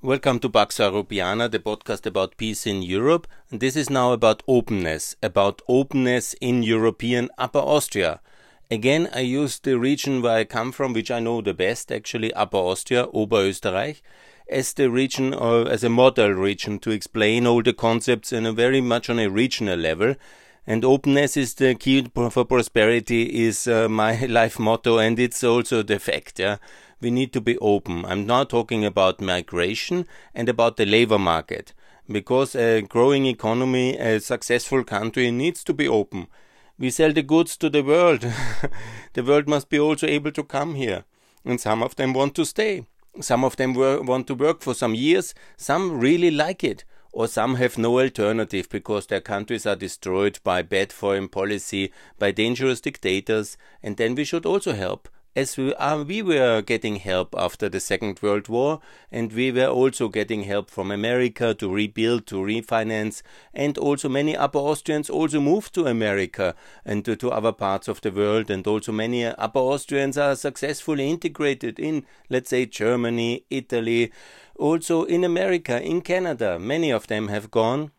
Welcome to Pax Europiana, the podcast about peace in Europe. And this is now about openness, about openness in European Upper Austria. Again, I use the region where I come from, which I know the best, actually, Upper Austria, Oberösterreich, as the region or as a model region to explain all the concepts in a very much on a regional level. And openness is the key for prosperity is uh, my life motto, and it's also the fact. Yeah, we need to be open. I'm now talking about migration and about the labor market, because a growing economy, a successful country needs to be open. We sell the goods to the world. the world must be also able to come here, and some of them want to stay. Some of them want to work for some years. Some really like it or some have no alternative because their countries are destroyed by bad foreign policy, by dangerous dictators, and then we should also help. As we, uh, we were getting help after the Second World War, and we were also getting help from America to rebuild, to refinance, and also many Upper Austrians also moved to America and to, to other parts of the world, and also many Upper Austrians are successfully integrated in, let's say, Germany, Italy, also in America, in Canada, many of them have gone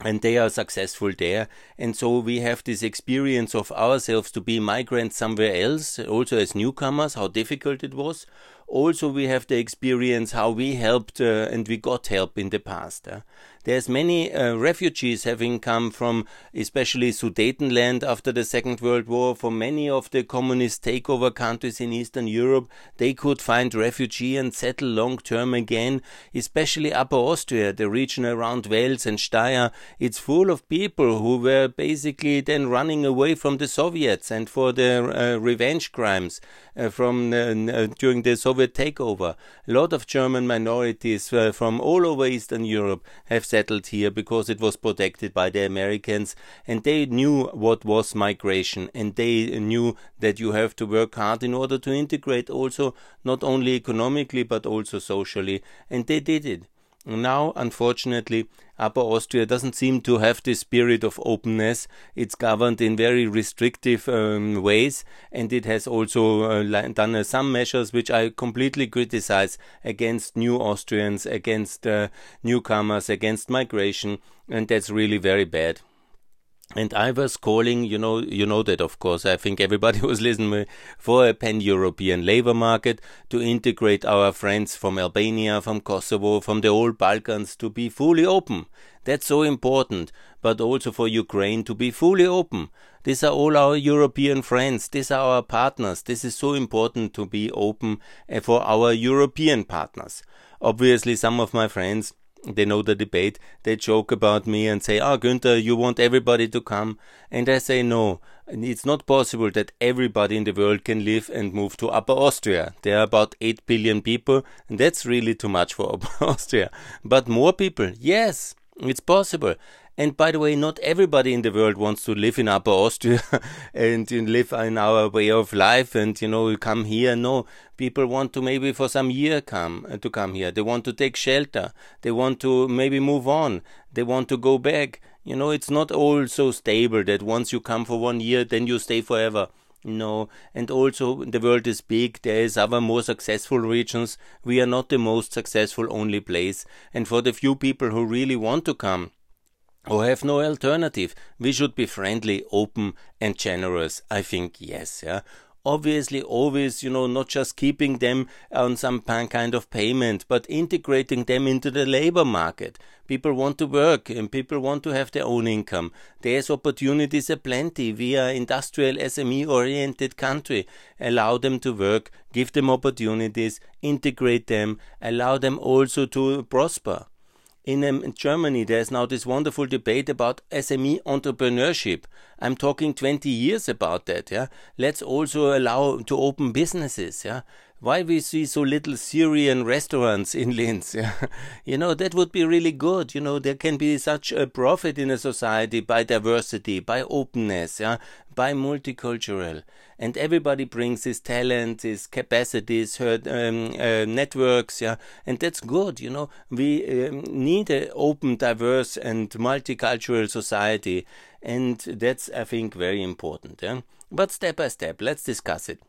and they are successful there. And so we have this experience of ourselves to be migrants somewhere else, also as newcomers, how difficult it was. Also, we have the experience how we helped uh, and we got help in the past. Uh. There's many uh, refugees having come from especially Sudetenland after the Second World War. From many of the communist takeover countries in Eastern Europe, they could find refugee and settle long term again. Especially Upper Austria, the region around Wels and Steyr, it's full of people who were basically then running away from the Soviets and for their uh, revenge crimes uh, from uh, during the Soviet takeover. A lot of German minorities uh, from all over Eastern Europe have settled here because it was protected by the Americans and they knew what was migration and they knew that you have to work hard in order to integrate also not only economically but also socially and they did it. Now, unfortunately, Upper Austria doesn't seem to have this spirit of openness. It's governed in very restrictive um, ways, and it has also uh, done uh, some measures which I completely criticize against new Austrians, against uh, newcomers, against migration, and that's really very bad and I was calling, you know, you know that of course. I think everybody was listening for a pan-European labor market to integrate our friends from Albania, from Kosovo, from the old Balkans to be fully open. That's so important, but also for Ukraine to be fully open. These are all our European friends. These are our partners. This is so important to be open eh, for our European partners. Obviously, some of my friends they know the debate, they joke about me and say, Ah, oh, Günther, you want everybody to come. And I say, No, it's not possible that everybody in the world can live and move to Upper Austria. There are about 8 billion people, and that's really too much for Upper Austria. But more people, yes, it's possible. And by the way, not everybody in the world wants to live in Upper Austria and live in our way of life and, you know, come here. No, people want to maybe for some year come uh, to come here. They want to take shelter. They want to maybe move on. They want to go back. You know, it's not all so stable that once you come for one year, then you stay forever. No, and also the world is big. There is other more successful regions. We are not the most successful only place. And for the few people who really want to come, or have no alternative. We should be friendly, open, and generous. I think yes, yeah. Obviously, always, you know, not just keeping them on some kind of payment, but integrating them into the labor market. People want to work and people want to have their own income. There's opportunities aplenty. We are industrial SME oriented country. Allow them to work, give them opportunities, integrate them, allow them also to prosper in, um, in Germany, there's now this wonderful debate about SME entrepreneurship. I'm talking 20 years about that. Yeah, let's also allow to open businesses. Yeah, why we see so little Syrian restaurants in Linz. You know, that would be really good. You know, there can be such a profit in a society by diversity, by openness, yeah, by multicultural. And everybody brings his talent, his capacities, her um, uh, networks, yeah, and that's good. You know, we um, need an open, diverse, and multicultural society, and that's, I think, very important. Yeah? But step by step, let's discuss it.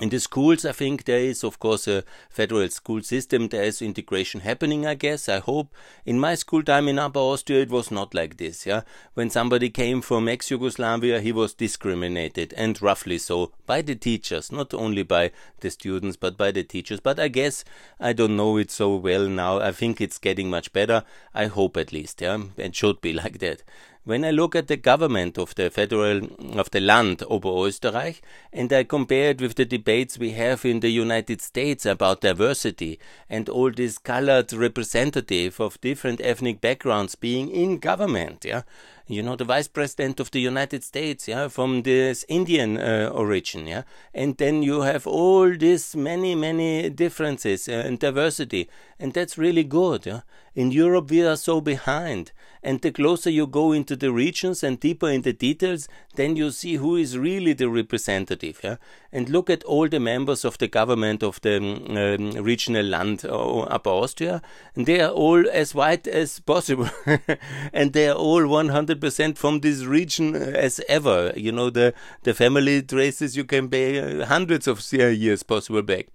In the schools, I think there is, of course, a federal school system. There is integration happening, I guess. I hope. In my school time in Upper Austria, it was not like this. Yeah, when somebody came from ex-Yugoslavia, he was discriminated, and roughly so, by the teachers, not only by the students, but by the teachers. But I guess I don't know it so well now. I think it's getting much better. I hope at least. Yeah, it should be like that when I look at the government of the federal of the land Oberösterreich and I compare it with the debates we have in the United States about diversity and all these colored representative of different ethnic backgrounds being in government, yeah, you know, the vice president of the United States, yeah, from this Indian uh, origin, yeah, and then you have all these many, many differences uh, and diversity, and that's really good, yeah. In Europe, we are so behind, and the closer you go into the regions and deeper in the details, then you see who is really the representative, yeah. And look at all the members of the government of the um, regional land uh, Upper Austria, and they are all as white as possible, and they are all 100 percent from this region uh, as ever. You know, the, the family traces you can pay uh, hundreds of years possible back.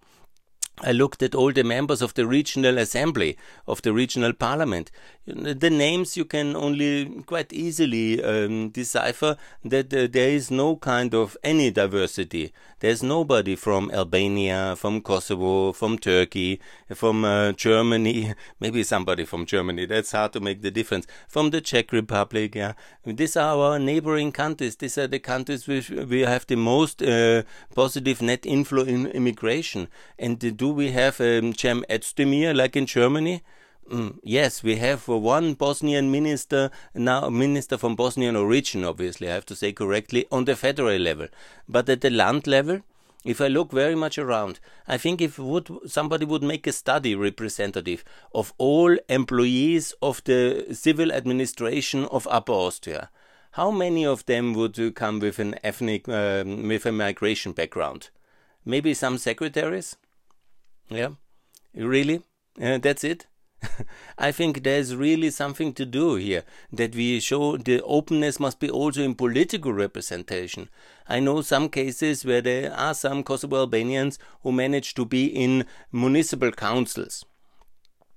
I looked at all the members of the regional assembly, of the regional parliament. The names you can only quite easily um, decipher that uh, there is no kind of any diversity. There's nobody from Albania, from Kosovo, from Turkey, from uh, Germany, maybe somebody from Germany. That's hard to make the difference. From the Czech Republic, yeah. These are our neighboring countries. These are the countries which we have the most uh, positive net inflow in immigration. And do we have a um, Cem Özdemir like in Germany? Mm, yes, we have one Bosnian minister now, minister from Bosnian origin, obviously, I have to say correctly, on the federal level. But at the land level, if I look very much around, I think if would somebody would make a study representative of all employees of the civil administration of Upper Austria, how many of them would come with an ethnic, um, with a migration background? Maybe some secretaries? Yeah, really? Uh, that's it? I think there's really something to do here, that we show the openness must be also in political representation. I know some cases where there are some Kosovo Albanians who manage to be in municipal councils.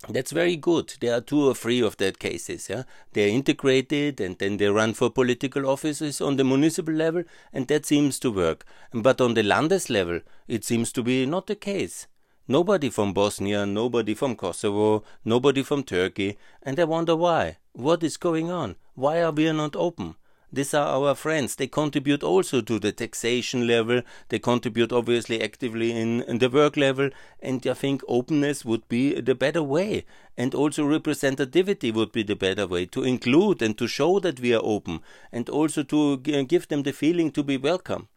That's very good. There are two or three of that cases. Yeah, they're integrated, and then they run for political offices on the municipal level, and that seems to work. But on the Landes level, it seems to be not the case. Nobody from Bosnia, nobody from Kosovo, nobody from Turkey, and I wonder why. What is going on? Why are we not open? These are our friends. They contribute also to the taxation level. They contribute obviously actively in, in, the work level. And I think openness would be the better way. And also representativity would be the better way to include and to show that we are open and also to give them the feeling to be welcome.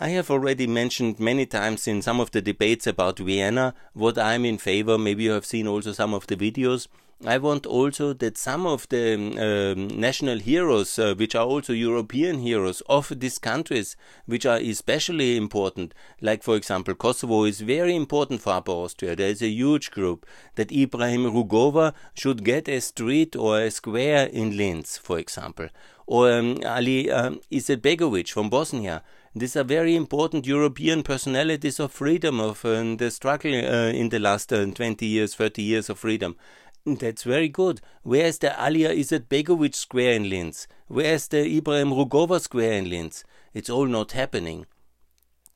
I have already mentioned many times in some of the debates about Vienna what I'm in favor. Maybe you have seen also some of the videos. I want also that some of the um, national heroes, uh, which are also European heroes of these countries, which are especially important, like for example Kosovo is very important for Upper Austria. There is a huge group that Ibrahim Rugova should get a street or a square in Linz, for example, or um, Ali um, Izetbegovic from Bosnia these are very important European personalities of freedom, of uh, the struggle uh, in the last uh, 20 years, 30 years of freedom. That's very good. Where is the Alija Izetbegovic Square in Linz? Where is the Ibrahim Rugova Square in Linz? It's all not happening.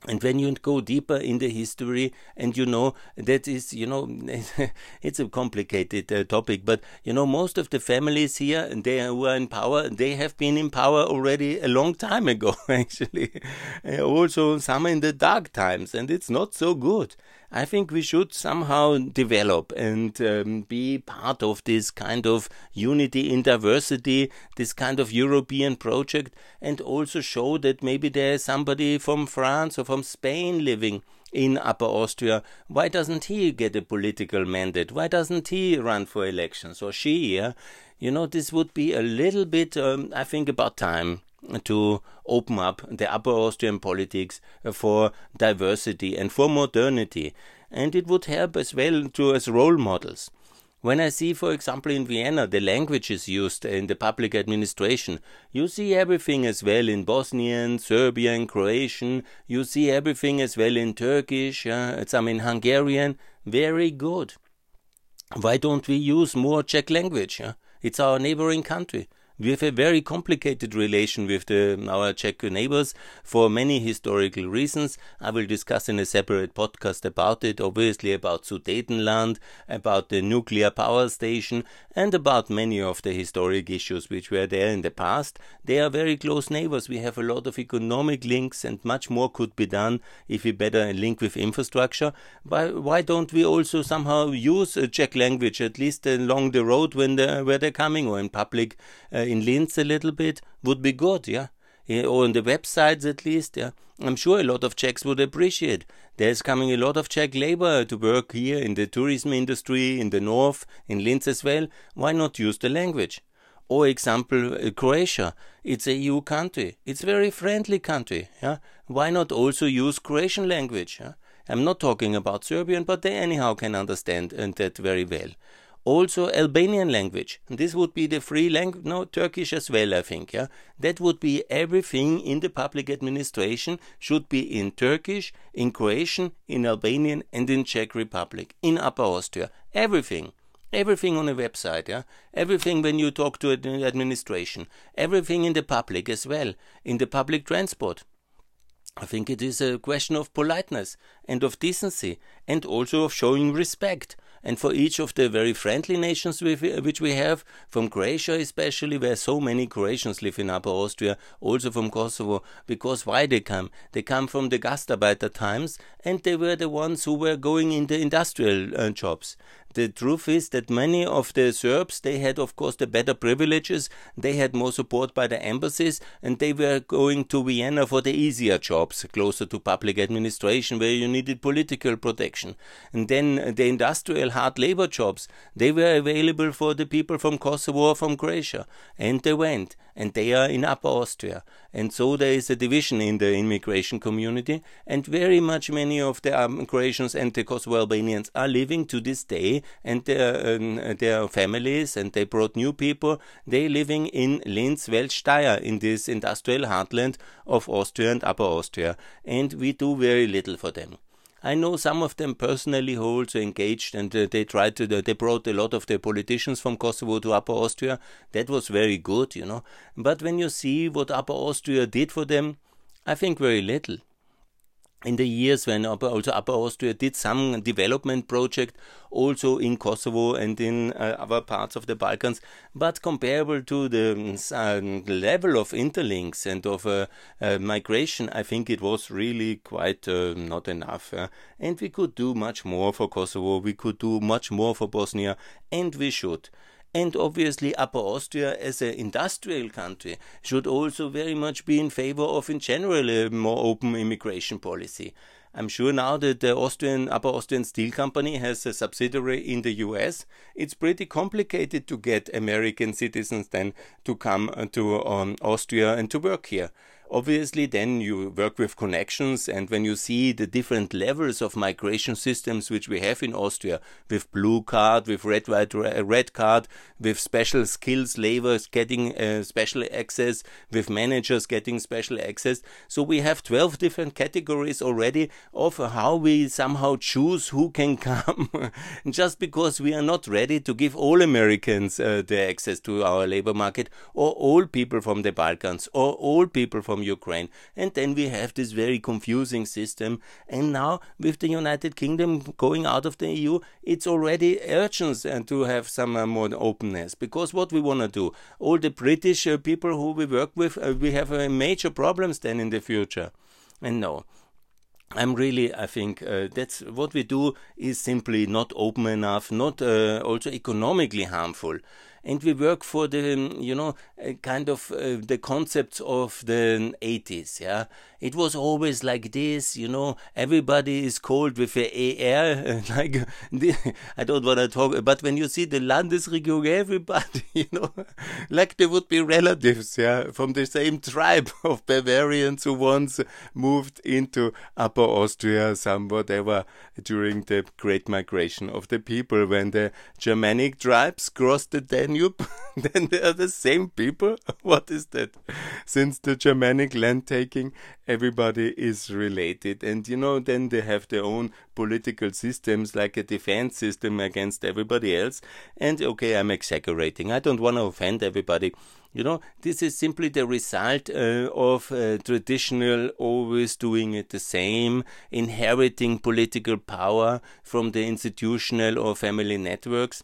And when you go deeper in the history, and you know that is, you know, it's a complicated uh, topic, but you know, most of the families here, and they who are in power, they have been in power already a long time ago, actually. Uh, also, some in the dark times, and it's not so good. I think we should somehow develop and um, be part of this kind of unity in diversity, this kind of European project, and also show that maybe there is somebody from France or from Spain living in Upper Austria. Why doesn't he get a political mandate? Why doesn't he run for elections or she? Yeah? You know, this would be a little bit, um, I think, about time to open up the Upper Austrian politics for diversity and for modernity. And it would help as well to as role models. When I see, for example, in Vienna, the languages used in the public administration, you see everything as well in Bosnian, Serbian, Croatian, you see everything as well in Turkish, uh, some in Hungarian. Very good. Why don't we use more Czech language? Uh? It's our neighboring country. We have a very complicated relation with the, our Czech neighbors for many historical reasons. I will discuss in a separate podcast about it, obviously about Sudetenland, about the nuclear power station, and about many of the historic issues which were there in the past. They are very close neighbors. We have a lot of economic links, and much more could be done if we better link with infrastructure. Why, why don't we also somehow use a Czech language, at least along the road when they're, where they're coming, or in public? Uh, in Linz a little bit would be good, yeah? yeah? Or on the websites at least, yeah? I'm sure a lot of Czechs would appreciate. There's coming a lot of Czech labor to work here in the tourism industry, in the north, in Linz as well. Why not use the language? Or example, uh, Croatia. It's a EU country. It's a very friendly country. Yeah? Why not also use Croatian language? Yeah? I'm not talking about Serbian, but they anyhow can understand and that very well also Albanian language. This would be the free language, no, Turkish as well, I think, yeah. That would be everything in the public administration should be in Turkish, in Croatian, in Albanian, and in Czech Republic, in Upper Austria. Everything. Everything on a website, yeah. Everything when you talk to the administration. Everything in the public as well. In the public transport. I think it is a question of politeness and of decency and also of showing respect and for each of the very friendly nations which we have, from Croatia especially, where so many Croatians live in Upper Austria, also from Kosovo, because why they come? They come from the Gastarbeiter times, and they were the ones who were going in the industrial uh, jobs the truth is that many of the Serbs they had of course the better privileges. They had more support by the embassies and they were going to Vienna for the easier jobs closer to public administration where you needed political protection. And then the industrial hard labor jobs they were available for the people from Kosovo or from Croatia. And they went and they are in Upper Austria and so there is a division in the immigration community and very much many of the um, Croatians and the Kosovo Albanians are living to this day and their, um, their families and they brought new people. They living in Linz, Wels Steyr, in this industrial heartland of Austria and Upper Austria, and we do very little for them. I know some of them personally who also engaged and uh, they tried to, they brought a lot of the politicians from Kosovo to Upper Austria. That was very good, you know. But when you see what Upper Austria did for them, I think very little in the years when also Upper Austria did some development project also in Kosovo and in uh, other parts of the Balkans, but comparable to the uh, level of interlinks and of uh, uh, migration, I think it was really quite uh, not enough. and we could do much more for Kosovo, we could do much more for Bosnia, and we should and obviously Upper Austria as an industrial country should also very much be in favor of in general a more open immigration policy. I'm sure now that the Austrian Upper Austrian Steel Company has a subsidiary in the US, it's pretty complicated to get American citizens then to come to um, Austria and to work here obviously then you work with connections and when you see the different levels of migration systems which we have in Austria with blue card with red white red card with special skills laborers getting uh, special access with managers getting special access. So we have 12 different categories already of how we somehow choose who can come just because we are not ready to give all Americans uh, the access to our labor market or all people from the Balkans or all people from Ukraine. And then we have this very confusing system. And now, with the United Kingdom going out of the EU, it's already urgent uh, to have some uh, more openness. Because what we want to do, all the British uh, people who we work with, we have major problems then in the future. And no. I'm really, I think uh, that's what we do is simply not open enough, not uh, also economically harmful. And we work for the, you know, kind of uh, the concepts of the 80s. Yeah, it was always like this, you know. Everybody is called with a AR, like I don't want to talk, but when you see the Landesregierung, everybody, you know, like they would be relatives, yeah, from the same tribe of Bavarians who once moved into Upper Austria, some whatever, during the Great Migration of the people when the Germanic tribes crossed the Danube. then they are the same people. what is that? Since the Germanic land taking, everybody is related. And you know, then they have their own political systems like a defense system against everybody else. And okay, I'm exaggerating. I don't want to offend everybody. You know, this is simply the result uh, of uh, traditional always doing it the same, inheriting political power from the institutional or family networks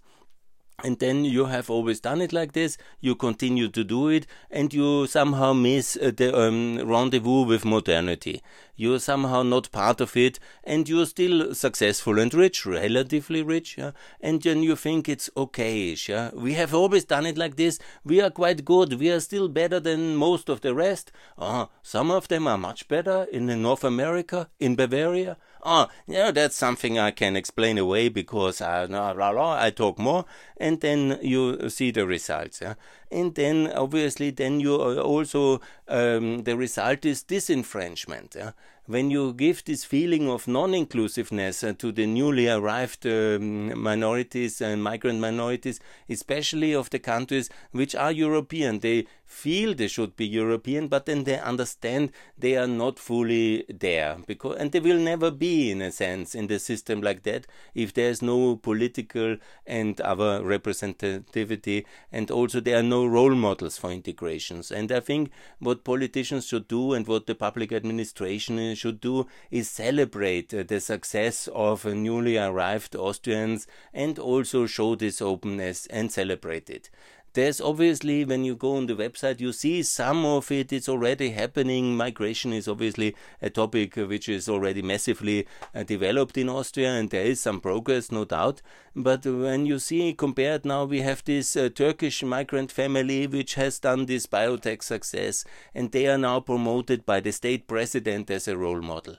and then you have always done it like this you continue to do it and you somehow miss uh, the um, rendezvous with modernity you're somehow not part of it and you're still successful and rich relatively rich yeah? and then you think it's okay yeah? we have always done it like this we are quite good we are still better than most of the rest oh, some of them are much better in north america in bavaria ah, oh, know, that's something I can explain away because I, I talk more, and then you see the results. Yeah? And then, obviously, then you also, um, the result is disenfranchisement. Yeah? When you give this feeling of non-inclusiveness uh, to the newly arrived um, minorities and migrant minorities, especially of the countries which are European, they feel they should be European, but then they understand they are not fully there because, and they will never be in a sense in the system like that if there is no political and other representativity, and also there are no role models for integrations. And I think what politicians should do and what the public administration should do is celebrate uh, the success of newly arrived Austrians and also show this openness and celebrate it there's obviously when you go on the website you see some of it it's already happening. Migration is obviously a topic which is already massively uh, developed in austria and there is some progress no doubt. But when you see compared now we have this uh, turkish migrant family which has done this biotech success and they are now promoted by the state president as a role model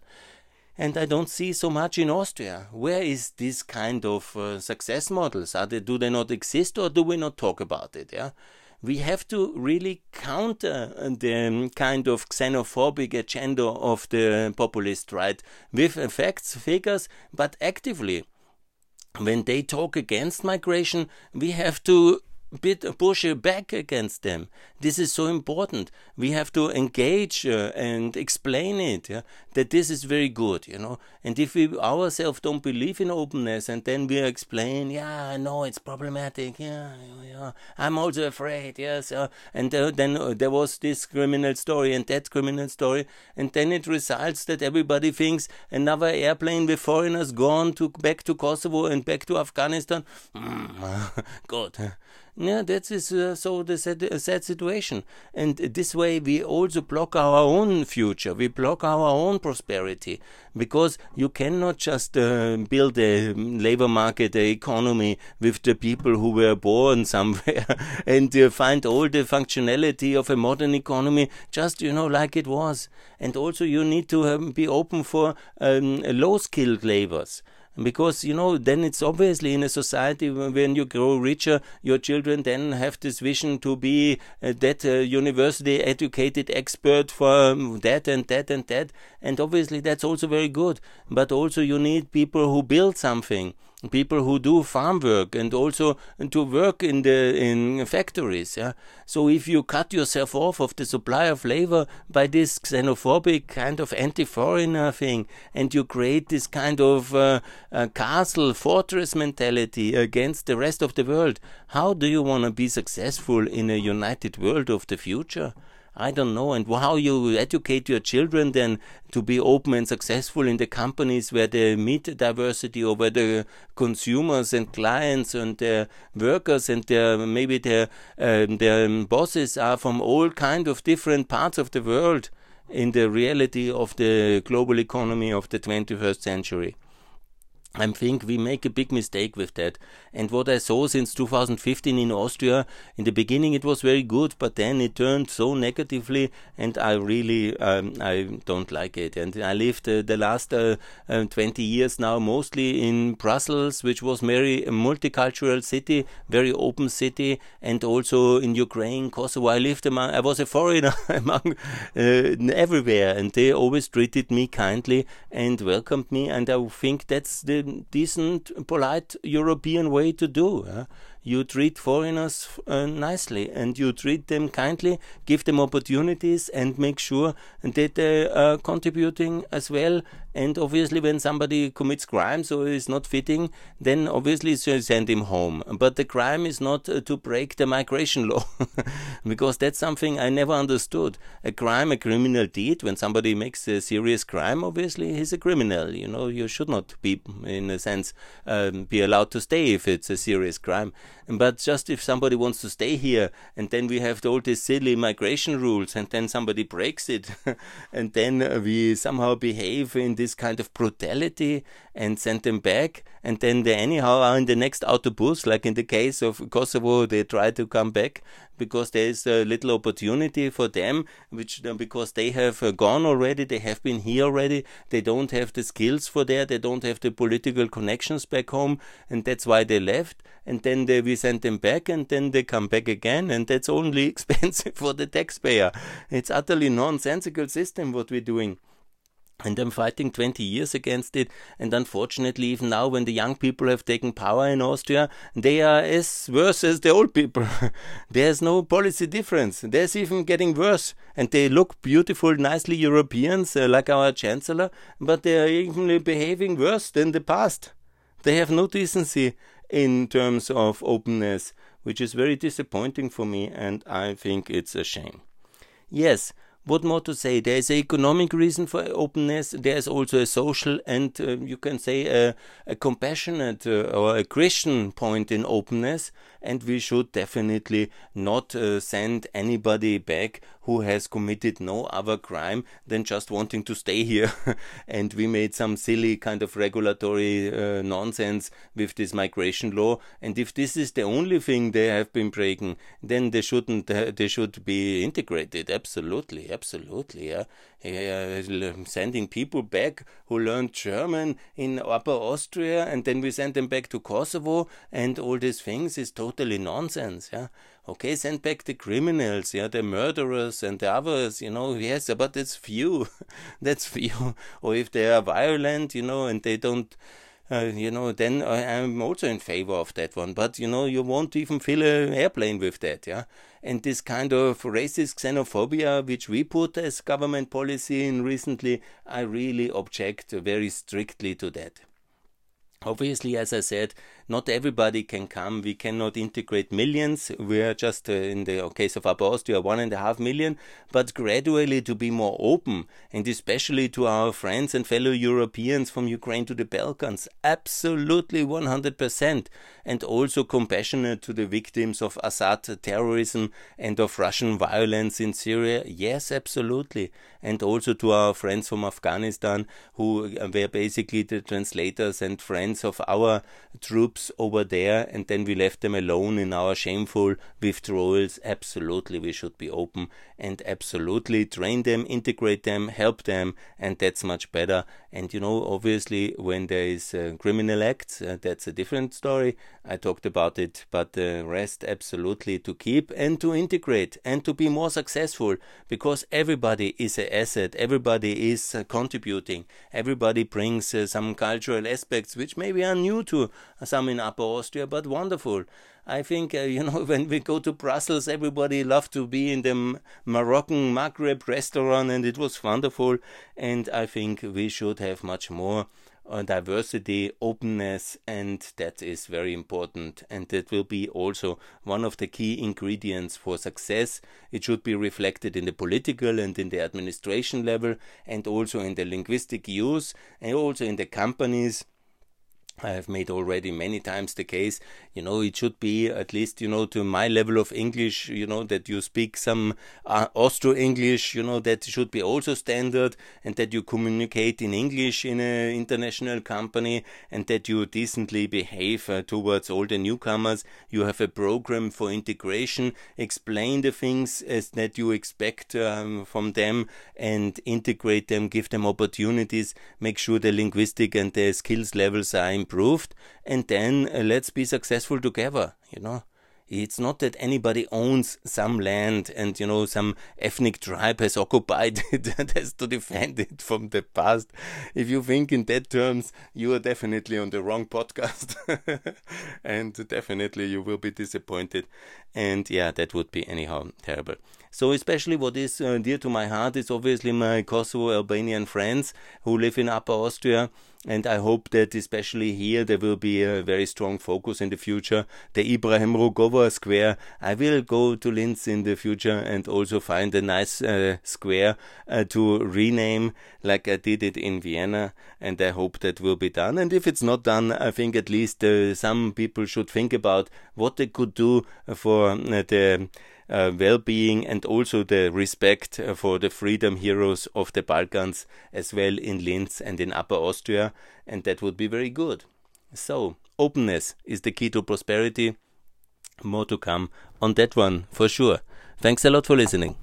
and I don't see so much in Austria. Where is this kind of uh, success models? Are they, do they not exist, or do we not talk about it? Yeah, we have to really counter the kind of xenophobic agenda of the populist right with facts, figures, but actively. When they talk against migration, we have to bit push back against them. This is so important. We have to engage uh, and explain it. Yeah? That this is very good, you know. And if we ourselves don't believe in openness, and then we explain, yeah, I know it's problematic. Yeah, yeah. I'm also afraid. Yes. Uh, and uh, then uh, there was this criminal story and that criminal story, and then it results that everybody thinks another airplane with foreigners gone to back to Kosovo and back to Afghanistan. Mm, good. Yeah, that is uh, so the sad, uh, sad situation. And this way we also block our own future. We block our own prosperity because you cannot just uh, build a labor market, a economy with the people who were born somewhere and uh, find all the functionality of a modern economy just, you know, like it was. And also you need to um, be open for um, low skilled labors because you know then it's obviously in a society when you grow richer your children then have this vision to be uh, that uh, university educated expert for um, that and that and that. And obviously that's also very good. But also you need people who build something people who do farm work and also to work in the in factories yeah? So if you cut yourself off of the supply of labor by this xenophobic kind of anti-foreigner thing and you create this kind of uh, uh, castle fortress mentality against the rest of the world how do you want to be successful in a united world of the future I don't know, and how you educate your children then to be open and successful in the companies where they meet diversity or where the consumers and clients and their workers and their maybe their um, their bosses are from all kind of different parts of the world in the reality of the global economy of the 21st century. I think we make a big mistake with that. And what I saw since 2015 in Austria, in the beginning it was very good, but then it turned so negatively, and I really um, I don't like it. And I lived uh, the last uh, uh, 20 years now mostly in Brussels, which was very multicultural city, very open city, and also in Ukraine, Kosovo. I lived among, I was a foreigner among uh, everywhere, and they always treated me kindly and welcomed me, and I think that's the decent, polite European way to do. Uh? You treat foreigners uh, nicely and you treat them kindly, give them opportunities, and make sure that they are contributing as well. And obviously, when somebody commits crimes or is not fitting, then obviously send him home. But the crime is not uh, to break the migration law, because that's something I never understood. A crime, a criminal deed, when somebody makes a serious crime, obviously he's a criminal. You know, you should not be, in a sense, um, be allowed to stay if it's a serious crime. But just if somebody wants to stay here, and then we have all these silly migration rules, and then somebody breaks it, and then we somehow behave in this kind of brutality and send them back, and then they anyhow are in the next autobus, like in the case of Kosovo, they try to come back because there is a little opportunity for them, which uh, because they have uh, gone already, they have been here already, they don't have the skills for there, they don't have the political connections back home, and that's why they left. And then they, we send them back, and then they come back again, and that's only expensive for the taxpayer. It's utterly nonsensical system what we're doing and I'm fighting 20 years against it. And unfortunately, even now, when the young people have taken power in Austria, they are as worse as the old people. There's no policy difference. There's even getting worse. And they look beautiful, nicely Europeans, uh, like our chancellor, but they are even behaving worse than the past. They have no decency in terms of openness, which is very disappointing for me, and I think it's a shame. Yes, what more to say? There is an economic reason for openness. There is also a social and uh, you can say a, a compassionate uh, or a Christian point in openness. And we should definitely not uh, send anybody back who has committed no other crime than just wanting to stay here. and we made some silly kind of regulatory uh, nonsense with this migration law. And if this is the only thing they have been breaking, then they shouldn't. Uh, they should be integrated. Absolutely, absolutely. Yeah. Uh, sending people back who learned German in Upper Austria, and then we send them back to Kosovo, and all these things is totally nonsense. Yeah. Okay, send back the criminals, yeah, the murderers and the others, you know, yes, but it's few. That's few. Or if they are violent, you know, and they don't, uh, you know, then I'm also in favor of that one. But, you know, you won't even fill an airplane with that, yeah. And this kind of racist xenophobia, which we put as government policy in recently, I really object very strictly to that. Obviously, as I said, not everybody can come. We cannot integrate millions. We are just, uh, in the case of Upper Austria, one and a half million. But gradually to be more open, and especially to our friends and fellow Europeans from Ukraine to the Balkans, absolutely 100%. And also compassionate to the victims of Assad terrorism and of Russian violence in Syria. Yes, absolutely. And also to our friends from Afghanistan who were basically the translators and friends of our troops over there and then we left them alone in our shameful withdrawals. Absolutely, we should be open and absolutely train them, integrate them, help them, and that's much better. And you know, obviously, when there is uh, criminal acts, uh, that's a different story. I talked about it, but the rest absolutely to keep and to integrate and to be more successful because everybody is an asset, everybody is uh, contributing, everybody brings uh, some cultural aspects which maybe are new to some in Upper Austria, but wonderful. I think, uh, you know, when we go to Brussels, everybody loved to be in the Moroccan Maghreb restaurant, and it was wonderful. And I think we should have much more uh, diversity, openness, and that is very important. And that will be also one of the key ingredients for success. It should be reflected in the political and in the administration level, and also in the linguistic use, and also in the companies I have made already many times the case, you know, it should be at least, you know, to my level of English, you know, that you speak some uh, Austro English, you know, that should be also standard and that you communicate in English in an international company and that you decently behave uh, towards all the newcomers. You have a program for integration, explain the things as that you expect um, from them and integrate them, give them opportunities, make sure the linguistic and the skills levels are improved, and then uh, let's be successful together, you know. It's not that anybody owns some land and, you know, some ethnic tribe has occupied it and has to defend it from the past. If you think in that terms, you are definitely on the wrong podcast. and definitely you will be disappointed. And yeah, that would be anyhow terrible. So, especially what is uh, dear to my heart is obviously my Kosovo Albanian friends who live in Upper Austria and I hope that especially here there will be a very strong focus in the future. The Ibrahim Rugova Square, I will go to Linz in the future and also find a nice uh, square uh, to rename like I did it in Vienna, and I hope that will be done. And if it's not done, I think at least uh, some people should think about what they could do for uh, the uh, well-being and also the respect uh, for the freedom heroes of the Balkans as well in Linz and in Upper Austria, and that would be very good. So, openness is the key to prosperity. More to come on that one for sure. Thanks a lot for listening.